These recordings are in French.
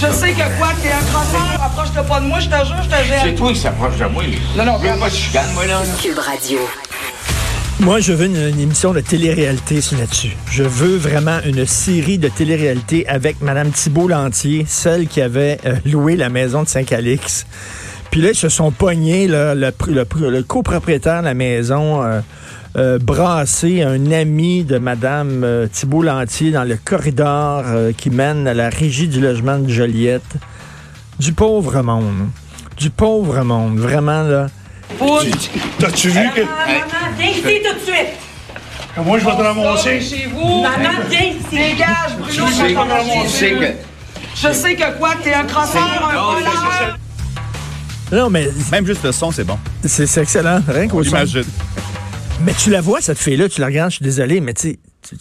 Je sais que quoi, t'es un crosseur, approche-toi pas de moi, je te jure, je te C'est gêne. toi qui s'approche de moi. Non, non, Je veux pas de chicane, moi, là. Cube Radio. Moi, je veux une, une émission de télé-réalité sur là-dessus. Je veux vraiment une série de télé-réalité avec Madame Thibault Lantier, celle qui avait euh, loué la maison de Saint-Calix. Puis là, ils se sont pognés, là, le, pr- le pr- le copropriétaire de la maison, euh, euh, brassé un ami de Madame euh, Thibault Lantier dans le corridor euh, qui mène à la régie du logement de Joliette. Du pauvre monde. Du pauvre monde. Vraiment, là. T'as-tu vu que. Maman, viens ici tout de suite. Moi, je vais te ramasser. Chez vous. Maman, viens ici. Dégage, Bruno, je sais, vais te ramasser. tu sais que. Je sais que quoi, t'es un crosseur, un voleur. Non, mais Même juste le son, c'est bon. c'est c'est excellent. Rien qu'au son. Imagine. Mais tu la vois, cette fille-là, tu la regardes, je suis désolé, mais tu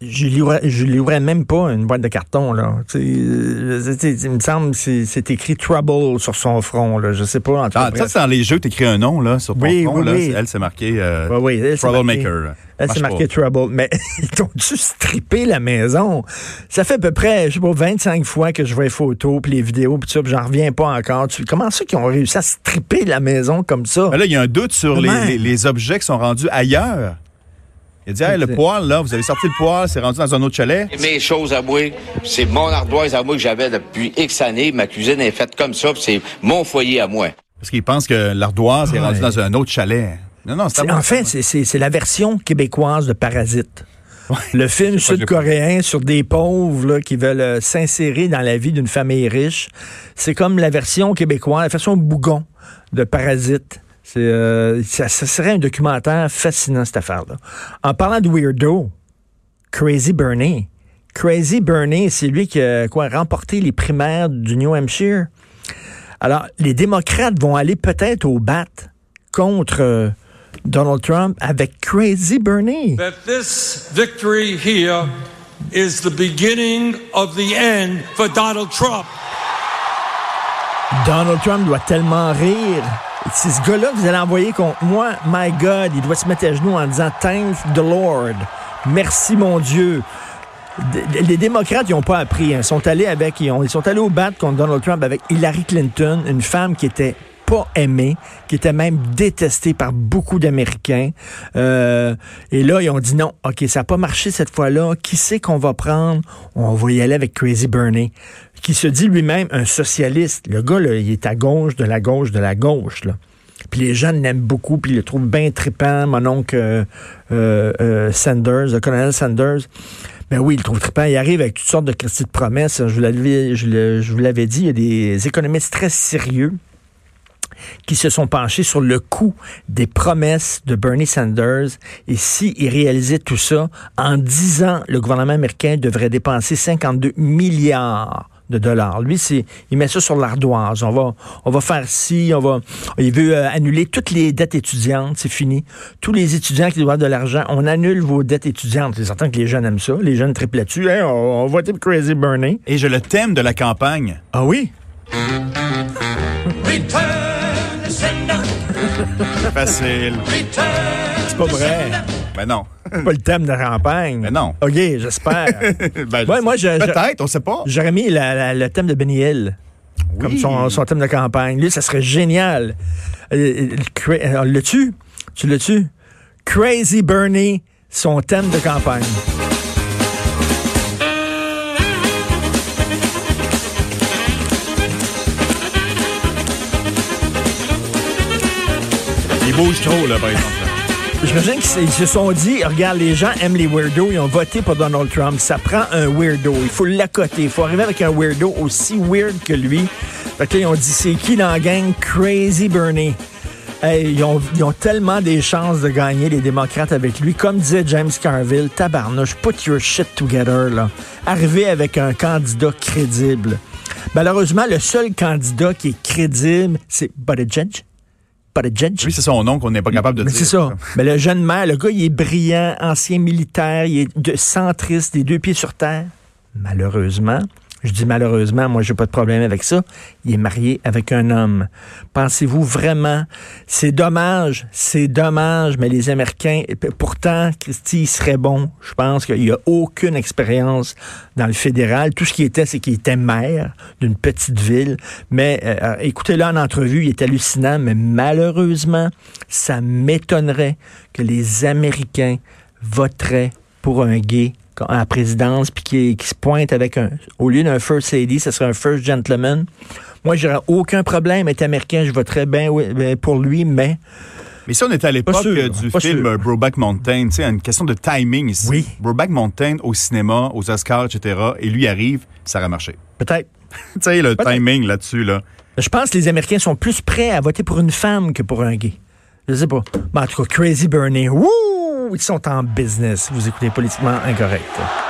je livrais, je livrais même pas une boîte de carton, là. Euh, il me semble que c'est- écrit Trouble sur son front, là. Je sais pas, en tout cas. Ah, ça, dans les jeux, t'écris un nom, là, sur ton Oui, front, oui, là. oui. Elle, c'est marqué euh, Ouais, oui, elle, c'est Troublemaker. marqué- là. Elle, Marche c'est marqué pas. Trouble. Mais ils t'ont-tu strippé la maison? Ça fait à peu près, je sais pas, 25 fois que je vois les photos, puis les vidéos, puis ça, puis j'en reviens pas encore. Tu, comment ça qu'ils ont réussi à stripper la maison comme ça? Mais là, il y a un doute sur les, Comment? les- les objets qui sont rendus ailleurs. Il a dit, hey, le poêle, là, vous avez sorti le poêle, c'est rendu dans un autre chalet. Mes choses à moi, c'est mon ardoise à moi que j'avais depuis X années. Ma cuisine est faite comme ça, puis c'est mon foyer à moi. Parce qu'ils pensent que l'ardoise est rendue dans un autre chalet. Non, non, c'est en fait, c'est- la version québécoise de Parasite. Le film sud-coréen sur des pauvres là, qui veulent euh, s'insérer dans la vie d'une famille riche. C'est comme la version québécoise, la version bougon de Parasite. C'est, euh, ça, ça serait un documentaire fascinant, cette affaire-là. En parlant de weirdo, Crazy Bernie. Crazy Bernie, c'est lui qui a quoi, remporté les primaires du New Hampshire. Alors, les démocrates vont aller peut-être au bat contre euh, Donald Trump avec Crazy Bernie. that this victory here is the beginning of the end for Donald Trump. Donald Trump doit tellement rire. C'est ce gars-là vous allez envoyer contre moi. My God, il doit se mettre à genoux en disant Thank the Lord. Merci mon Dieu. Les démocrates, ils n'ont pas appris. hein. Ils sont allés avec, ils sont allés au bat contre Donald Trump avec Hillary Clinton, une femme qui était pas aimée, qui était même détestée par beaucoup d'Américains. Euh, et là, ils ont dit non, OK, ça n'a pas marché cette fois-là. Qui c'est qu'on va prendre? On va y aller avec Crazy Bernie, qui se dit lui-même un socialiste. Le gars, là, il est à gauche, de la gauche, de la gauche. Là. Puis les jeunes l'aiment beaucoup, puis ils le trouvent bien trippant, mon oncle euh, euh, euh, Sanders, le colonel Sanders. Ben oui, il le trouve trippant. Il arrive avec toutes sortes de crédits de promesses. Je vous l'avais dit, il y a des économistes très sérieux qui se sont penchés sur le coût des promesses de Bernie Sanders. Et s'il réalisait tout ça, en 10 ans, le gouvernement américain devrait dépenser 52 milliards de dollars. Lui, c'est, il met ça sur l'ardoise. On va, on va faire ci, on va, il veut euh, annuler toutes les dettes étudiantes, c'est fini. Tous les étudiants qui doivent de l'argent, on annule vos dettes étudiantes. C'est certain que les jeunes aiment ça. Les jeunes triplent là-dessus. Hey, on, on va pour Crazy Bernie. Et je le thème de la campagne. Ah oui? C'est facile. C'est pas vrai. Ben non. C'est pas le thème de la campagne. Mais non. OK, j'espère. Ben, Ouais, moi, je- Peut-être, on sait pas. J'aurais mis la- la- le thème de Benny Hill comme son, son thème de campagne. Lui, ça serait génial. Euh, euh, euh, L'as-tu? Tu l'as-tu? Crazy Bernie, son thème de campagne. Bouge trop. J'imagine qu'ils se sont dit, regarde, les gens aiment les weirdos, ils ont voté pour Donald Trump. Ça prend un weirdo. Il faut l'accoter. Il faut arriver avec un weirdo aussi weird que lui. Fait que là, ils ont dit, c'est qui dans la gang? Crazy Bernie. Hey, ils, ont, ils ont tellement des chances de gagner, les démocrates, avec lui. Comme disait James Carville, tabarnouche, put your shit together, là. Arriver avec un candidat crédible. Malheureusement, le seul candidat qui est crédible, c'est Buttigieg. Oui, c'est son nom qu'on n'est pas capable de Mais dire. c'est ça. Mais le jeune maire, le gars, il est brillant, ancien militaire, il est de centriste, des deux pieds sur terre. Malheureusement, je dis malheureusement, moi, j'ai pas de problème avec ça. Il est marié avec un homme. Pensez-vous vraiment, c'est dommage, c'est dommage, mais les Américains, pourtant, Christy, il serait bon. Je pense qu'il n'y a aucune expérience dans le fédéral. Tout ce qui était, c'est qu'il était maire d'une petite ville. Mais euh, euh, écoutez-le en entrevue, il est hallucinant, mais malheureusement, ça m'étonnerait que les Américains voteraient pour un gay à la présidence, puis qui, qui se pointe avec un... Au lieu d'un first lady, ce serait un first gentleman. Moi, j'aurais aucun problème. Être américain, je voterais bien ben, pour lui, mais... Mais si on était à l'époque euh, du pas film sûr. euh, Brokeback Mountain, tu sais, une question de timing ici. Oui. Brokeback Mountain au cinéma, aux Oscars, etc. Et lui arrive, ça aurait marché. Peut-être. tu sais, le timing là-dessus, là. Je pense que les Américains sont plus prêts à voter pour une femme que pour un gay. Je sais pas. Mais en tout cas, Crazy Bernie, wouh! Ils sont en business. Vous écoutez politiquement incorrect.